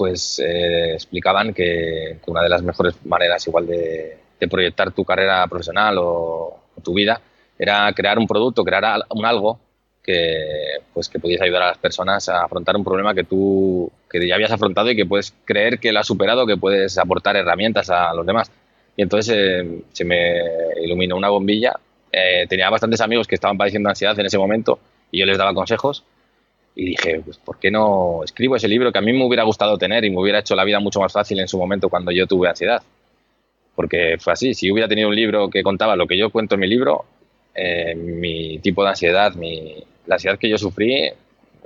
pues eh, explicaban que, una de las mejores maneras igual de, proyectar tu carrera profesional o, tu vida era crear un producto, crear un algo que pues que pudiese ayudar a las personas a afrontar un problema que tú que ya habías afrontado y que puedes creer que lo has superado, que puedes aportar herramientas a los demás. Y entonces eh, se me iluminó una bombilla. Eh, tenía bastantes amigos que estaban padeciendo ansiedad en ese momento y yo les daba consejos y dije, pues, ¿por qué no escribo ese libro que a mí me hubiera gustado tener y me hubiera hecho la vida mucho más fácil en su momento cuando yo tuve ansiedad? Porque fue así, si hubiera tenido un libro que contaba lo que yo cuento en mi libro, eh, mi tipo de ansiedad, mi, la ansiedad que yo sufrí,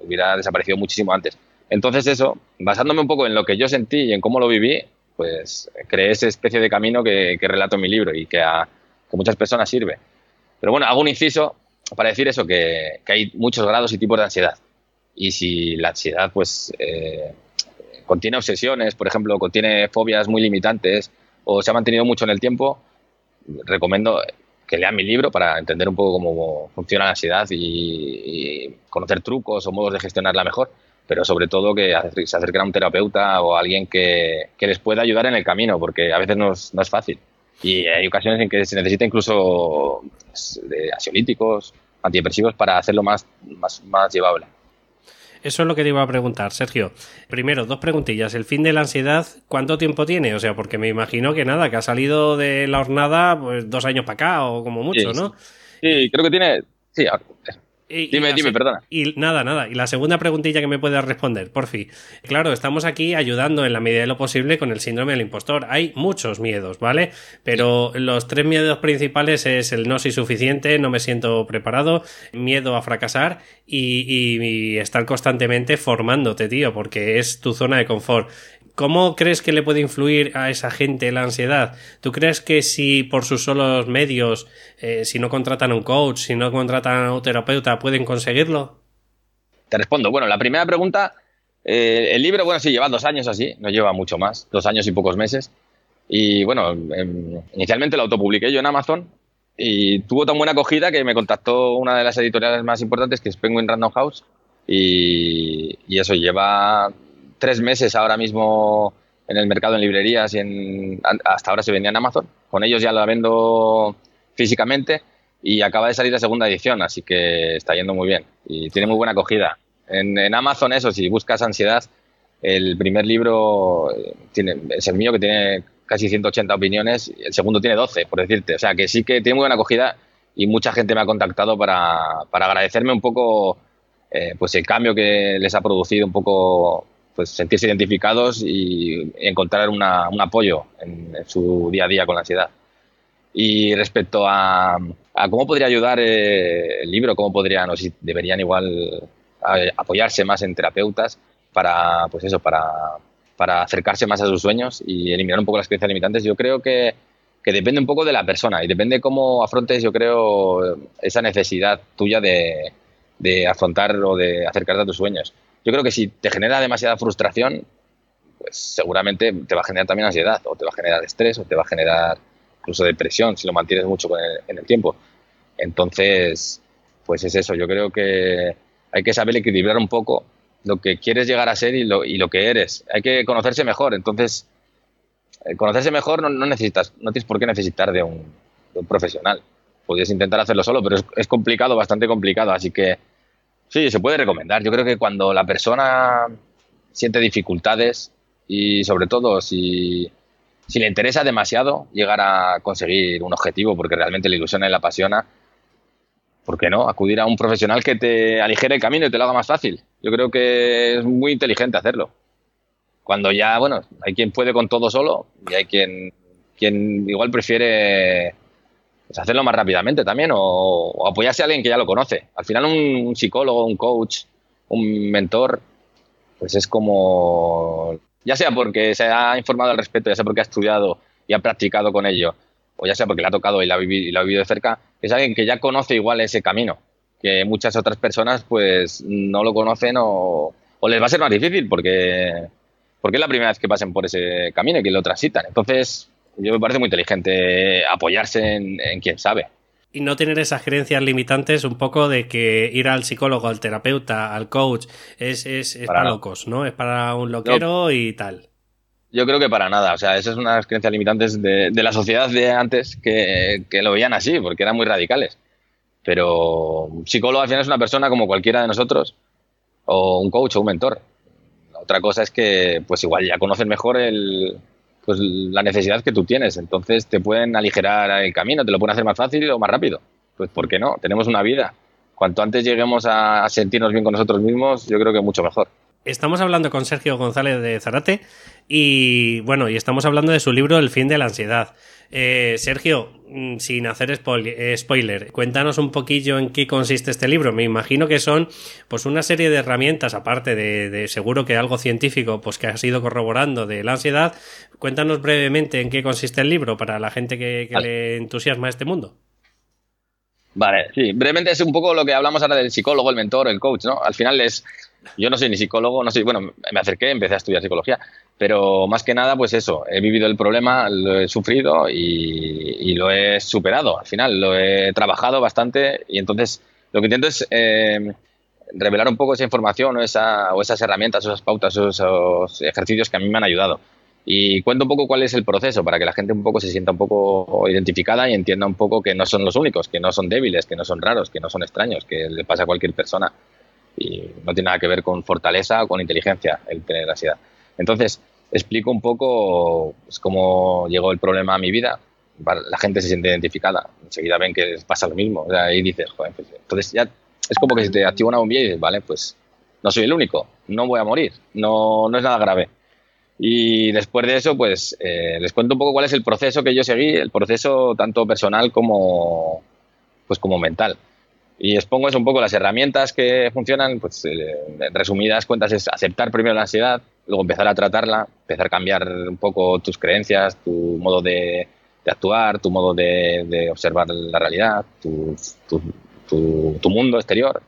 hubiera desaparecido muchísimo antes. Entonces eso, basándome un poco en lo que yo sentí y en cómo lo viví, pues creé esa especie de camino que, relato en mi libro y que a, muchas personas sirve. Pero bueno, hago un inciso para decir eso, que, que hay muchos grados y tipos de ansiedad y si la ansiedad pues eh, contiene obsesiones, por ejemplo, contiene fobias muy limitantes o se ha mantenido mucho en el tiempo, recomiendo que lean mi libro para entender un poco cómo funciona la ansiedad y, conocer trucos o modos de gestionarla mejor, pero sobre todo que se acerquen a un terapeuta o a alguien que, les pueda ayudar en el camino, porque a veces no es, fácil. Y hay ocasiones en que se necesita incluso de ansiolíticos, antidepresivos para hacerlo más, más, más llevable. Eso es lo que te iba a preguntar, Sergio. Primero, dos preguntillas. El fin de la ansiedad, ¿cuánto tiempo tiene? O sea, porque me imagino que nada, que ha salido de la hornada pues dos años para acá o como mucho, ¿no? Sí, creo que tiene. Sí, dime, dime, perdona. Y nada, nada. Y la segunda preguntilla que me puedes responder, por fin. Claro, estamos aquí ayudando en la medida de lo posible con el síndrome del impostor. Hay muchos miedos, ¿vale? Pero los tres miedos principales es el no soy suficiente, no me siento preparado, miedo a fracasar y, y estar constantemente formándote, tío, porque es tu zona de confort ¿Cómo crees que le puede influir a esa gente la ansiedad? ¿Tú crees que si por sus solos medios, eh, si no contratan un coach, si no contratan a un terapeuta, pueden conseguirlo? Te respondo. Bueno, la primera pregunta, eh, el libro, bueno, sí, lleva dos años así, no lleva mucho más, dos años y pocos meses. Y bueno, em, inicialmente lo autopubliqué yo en Amazon y tuvo tan buena acogida que me contactó una de las editoriales más importantes, que es Penguin Random House, y eso lleva tres meses ahora mismo en el mercado en librerías y en, hasta ahora se vendía en Amazon. Con ellos ya la vendo físicamente y acaba de salir la segunda edición, así que está yendo muy bien y tiene muy buena acogida. En, Amazon eso, si buscas ansiedad, el primer libro eh, tiene, es el mío que tiene casi 180 opiniones, el segundo tiene 12, por decirte. O sea que sí que tiene muy buena acogida y mucha gente me ha contactado para, para agradecerme un poco eh, pues el cambio que les ha producido un poco pues sentirse identificados y encontrar un apoyo en, su día a día con la ansiedad. Y respecto a, cómo podría ayudar eh, el libro, cómo podrían o si deberían igual apoyarse más en terapeutas para, pues eso, para, para acercarse más a sus sueños y eliminar un poco las creencias limitantes, yo creo que, que depende un poco de la persona y depende cómo afrontes, yo creo, esa necesidad tuya de, de afrontar o de acercarte a tus sueños yo creo que si te genera demasiada frustración, pues seguramente te va a generar también ansiedad, o te va a generar estrés, o te va a generar incluso depresión si lo mantienes mucho en el tiempo. Entonces, pues es eso, yo creo que hay que saber equilibrar un poco lo que quieres llegar a ser y lo, y lo que eres. Hay que conocerse mejor, entonces, eh, conocerse mejor no, necesitas, no tienes por qué necesitar de un, profesional. Puedes intentar hacerlo solo, pero es complicado, bastante complicado, así que Sí, se puede recomendar. Yo creo que cuando la persona siente dificultades y sobre todo si, le interesa demasiado llegar a conseguir un objetivo porque realmente le ilusiona y le apasiona, ¿por qué no? Acudir a un profesional que te aligere el camino y te lo haga más fácil. Yo creo que es muy inteligente hacerlo. Cuando ya, bueno, hay quien puede con todo solo y hay quien, quien igual prefiere pues hacerlo más rápidamente también o, apoyarse a alguien que ya lo conoce. Al final un, psicólogo, un coach, un mentor, pues es como, ya sea porque se ha informado al respecto, ya sea porque ha estudiado y ha practicado con ello, o ya sea porque le ha tocado y lo ha vivido, ha vivido de cerca, es alguien que ya conoce igual ese camino, que muchas otras personas pues no lo conocen o, o les va a ser más difícil porque, porque es la primera vez que pasen por ese camino y que lo transitan. Entonces, yo me parece muy inteligente apoyarse en, quien sabe. Y no tener esas creencias limitantes un poco de que ir al psicólogo, al terapeuta, al coach, es, es, para, locos, ¿no? Es para un loquero y tal. Yo creo que para nada. O sea, esas son unas creencias limitantes de, la sociedad de antes que, que, lo veían así, porque eran muy radicales. Pero un psicólogo al final es una persona como cualquiera de nosotros, o un coach o un mentor. otra cosa es que, pues igual ya conocen mejor el, pues la necesidad que tú tienes. Entonces te pueden aligerar el camino, te lo pueden hacer más fácil o más rápido. Pues ¿por qué no? Tenemos una vida. Cuanto antes lleguemos a sentirnos bien con nosotros mismos, yo creo que mucho mejor. Estamos hablando con Sergio González de Zarate y bueno, y estamos hablando de su libro El fin de la ansiedad. Eh, Sergio, mm, sin hacer eh, spoiler, cuéntanos un poquillo en qué consiste este libro. Me imagino que son pues una serie de herramientas, aparte de, seguro que algo científico, pues que has ido corroborando de la ansiedad. Cuéntanos brevemente en qué consiste el libro para la gente que, le entusiasma este mundo. Vale, sí, brevemente es un poco lo que hablamos ahora del psicólogo, el mentor, el coach, ¿no? Al final es, yo no soy ni psicólogo, no soy, bueno, me acerqué, empecé a estudiar psicología, pero más que nada, pues eso, he vivido el problema, lo he sufrido y, lo he superado. Al final, lo he trabajado bastante y entonces lo que intento es eh, revelar un poco esa información o, esa, o esas herramientas, esas pautas, esos ejercicios que a mí me han ayudado. Y cuento un poco cuál es el proceso para que la gente un poco se sienta un poco identificada y entienda un poco que no son los únicos, que no son débiles, que no son raros, que no son extraños, que le pasa a cualquier persona. Y no tiene nada que ver con fortaleza o con inteligencia el tener ansiedad. Entonces, explico un poco pues, cómo llegó el problema a mi vida. La gente se siente identificada. Enseguida ven que pasa lo mismo. O sea, ahí dices, joder, pues, entonces ya es como que se te activa una bombilla y dices, vale, pues no soy el único, no voy a morir, no, no es nada grave. Y después de eso, pues eh, les cuento un poco cuál es el proceso que yo seguí, el proceso tanto personal como, pues, como mental. Y expongo eso un poco las herramientas que funcionan, pues eh, en resumidas cuentas es aceptar primero la ansiedad, luego empezar a tratarla, empezar a cambiar un poco tus creencias, tu modo de, actuar, tu modo de, observar la realidad, tu, tu, mundo exterior.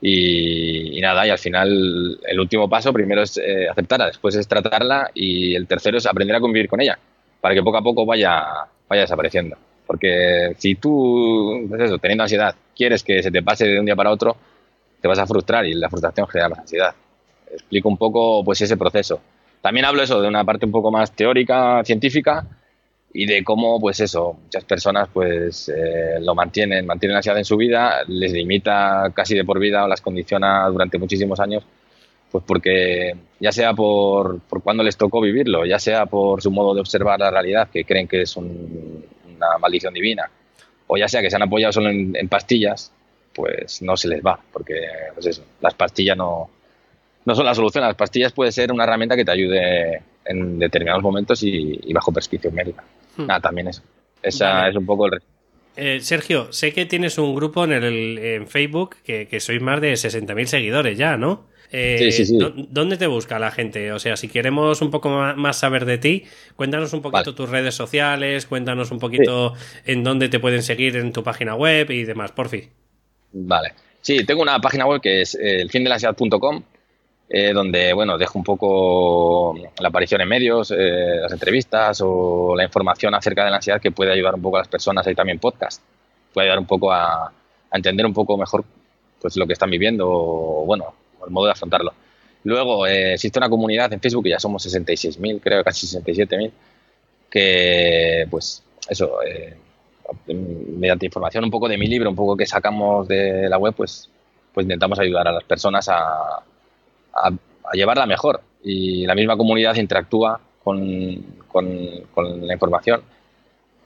Y, nada, y al final el último paso primero es eh, aceptarla, después es tratarla y el tercero es aprender a convivir con ella, para que poco a poco vaya, vaya desapareciendo. Porque si tú, pues eso, teniendo ansiedad, quieres que se te pase de un día para otro, te vas a frustrar y la frustración genera más ansiedad. Explico un poco pues ese proceso. También hablo eso de una parte un poco más teórica, científica, y de cómo, pues eso, muchas personas pues eh, lo mantienen, mantienen ansiedad en su vida, les limita casi de por vida o las condiciona durante muchísimos años, pues porque ya sea por, por cuando les tocó vivirlo, ya sea por su modo de observar la realidad, que creen que es un, una maldición divina, o ya sea que se han apoyado solo en, pastillas, pues no se les va, porque pues eso, las pastillas no, no son la solución, las pastillas puede ser una herramienta que te ayude en determinados momentos y, bajo prescripción médica. Hmm. Nada, también eso. Esa es un poco el eh, Sergio, sé que tienes un grupo en, el, en Facebook que, que sois más de 60.000 seguidores ya, ¿no? Eh, ¿Dónde te busca la gente? O sea, si queremos un poco más saber de ti, cuéntanos un poquito tus redes sociales, cuéntanos un poquito en dónde te pueden seguir en tu página web y demás, por fin. Vale. Sí, tengo una página web que es eh, elfindelanciedad.com, eh, donde, bueno, dejo un poco la aparición en medios, eh, las entrevistas o la información acerca de la ansiedad que puede ayudar un poco a las personas. Hay también podcast. Puede ayudar un poco a, entender un poco mejor pues lo que están viviendo, o, bueno, el modo de afrontarlo. Luego eh, existe una comunidad en Facebook, ya somos 66.000, creo, casi 67.000, que pues eso, eh, mediante información un poco de mi libro, un poco que sacamos de la web, pues, pues intentamos ayudar a las personas a, a, llevarla mejor. Y la misma comunidad interactúa con, con, la información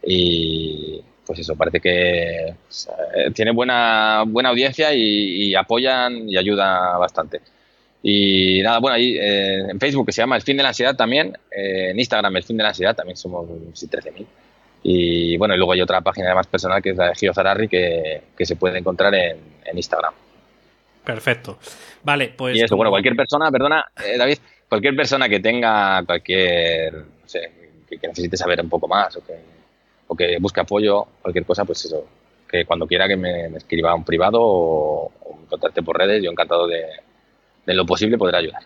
y pues eso, parece que pues, eh, tiene buena, buena audiencia y, apoyan y ayuda bastante. Y nada, bueno, ahí eh, en Facebook que se llama El Fin de la Ansiedad también, eh, en Instagram El Fin de la Ansiedad también somos 13.000. Y bueno, y luego hay otra página más personal que es la de Gio Zararri que, que se puede encontrar en, en, Instagram. Perfecto. Vale, pues. Y eso, bueno, cualquier persona, perdona, David, cualquier persona que tenga cualquier, no sé, que, que necesite saber un poco más o que o que busque apoyo, cualquier cosa, pues eso, que cuando quiera que me, escriba un privado o, me contacte por redes, yo encantado de, de lo posible poder ayudar.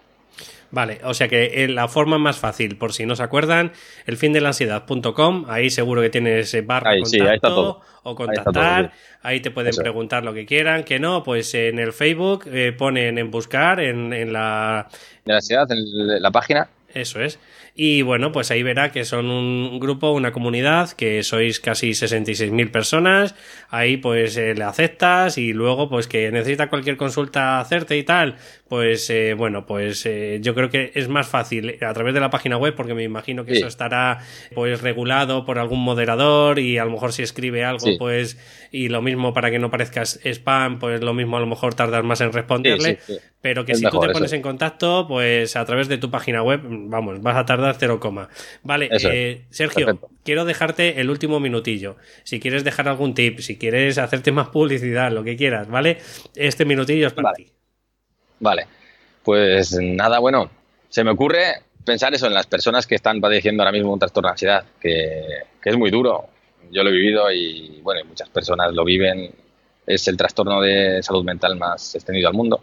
Vale, o sea que eh, la forma más fácil, por si no se acuerdan, el fin de la ansiedad.com, ahí seguro que tienes barra ahí, contacto o contactar, ahí, te pueden preguntar lo que quieran, que no, pues en el Facebook eh, ponen en buscar en, en la... De la ansiedad, en la página. Eso es. Y bueno, pues ahí verá que son un grupo, una comunidad, que sois casi 66.000 personas. Ahí pues eh, le aceptas y luego pues que necesita cualquier consulta hacerte y tal. Pues eh, bueno, pues eh, yo creo que es más fácil a través de la página web porque me imagino que eso estará pues regulado por algún moderador y a lo mejor si escribe algo pues y lo mismo para que no parezca spam pues lo mismo a lo mejor tardas más en responderle. pero que si tú te pones en contacto pues a través de tu página web vamos, vas a tardar dar 0, vale, eh, Sergio, quiero dejarte el último minutillo. Si quieres dejar algún tip, si quieres hacerte más publicidad, lo que quieras, ¿vale? Este minutillo es para ti. Vale, pues nada, bueno, se me ocurre pensar eso en las personas que están padeciendo ahora mismo un trastorno de ansiedad, que, que es muy duro. Yo lo he vivido y, bueno, muchas personas lo viven. Es el trastorno de salud mental más extendido al mundo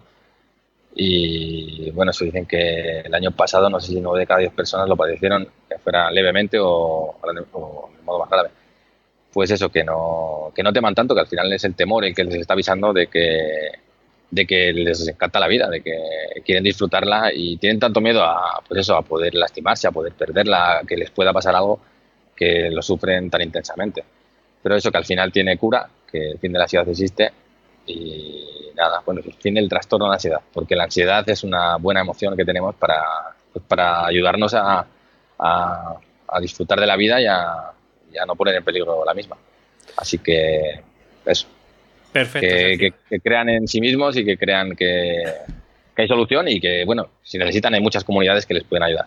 y bueno, se dicen que el año pasado, no sé si 9 de cada 10 personas lo padecieron, que fuera levemente o, de modo más grave. Pues eso, que no, que no teman tanto, que al final es el temor el que les está avisando de que, de que les encanta la vida, de que quieren disfrutarla y tienen tanto miedo a, pues eso, a poder lastimarse, a poder perderla, que les pueda pasar algo, que lo sufren tan intensamente. Pero eso que al final tiene cura, que el fin de la ciudad existe y nada, bueno, el fin del trastorno de ansiedad, porque la ansiedad es una buena emoción que tenemos para, pues, para ayudarnos a, a, disfrutar de la vida y a, no poner en peligro la misma. Así que eso. Perfecto. Que, que, crean en sí mismos y que crean que, que hay solución y que, bueno, si necesitan hay muchas comunidades que les pueden ayudar.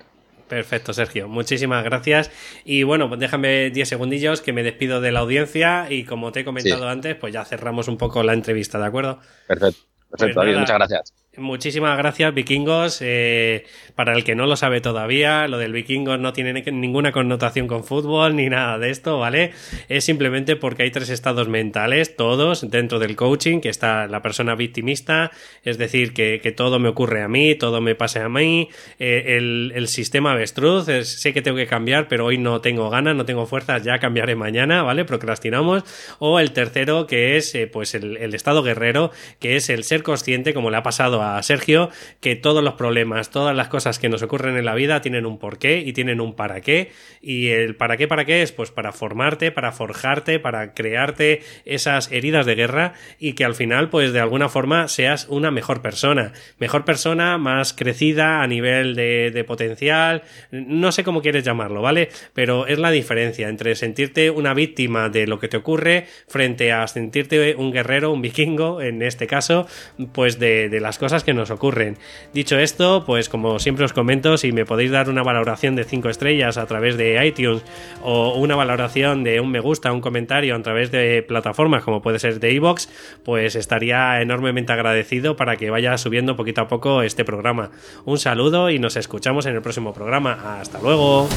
Perfecto, Sergio. Muchísimas gracias. Y bueno, pues déjame 10 segundillos que me despido de la audiencia y como te he comentado antes, pues ya cerramos un poco la entrevista, ¿de acuerdo? Perfecto. Perfecto, pues muchas gracias. Muchísimas gracias, vikingos. Eh, para el que no lo sabe todavía, lo del vikingos no tiene ninguna connotación con fútbol ni nada de esto, ¿vale? Es simplemente porque hay tres estados mentales, todos dentro del coaching, que está la persona victimista, es decir, que, todo me ocurre a mí, todo me pasa a mí, eh, el, sistema avestruz, sé que tengo que cambiar, pero hoy no tengo ganas, no tengo fuerzas, ya cambiaré mañana, ¿vale? Procrastinamos. O el tercero, que es eh, pues el, el estado guerrero, que es el ser consciente, como le ha pasado a Sergio que todos los problemas, todas las cosas que nos ocurren en la vida tienen un porqué y tienen un para qué. Y el para qué, para qué es pues para formarte, para forjarte, para crearte esas heridas de guerra y que al final pues de alguna forma seas una mejor persona. Mejor persona, más crecida a nivel de, potencial, no sé cómo quieres llamarlo, ¿vale? Pero es la diferencia entre sentirte una víctima de lo que te ocurre frente a sentirte un guerrero, un vikingo, en este caso, pues de, de las que nos ocurren. Dicho esto, pues como siempre os comento, si me podéis dar una valoración de 5 estrellas a través de iTunes o una valoración de un me gusta, un comentario a través de plataformas como puede ser de iVoox, pues estaría enormemente agradecido para que vaya subiendo poquito a poco este programa. Un saludo y nos escuchamos en el próximo programa. Hasta luego.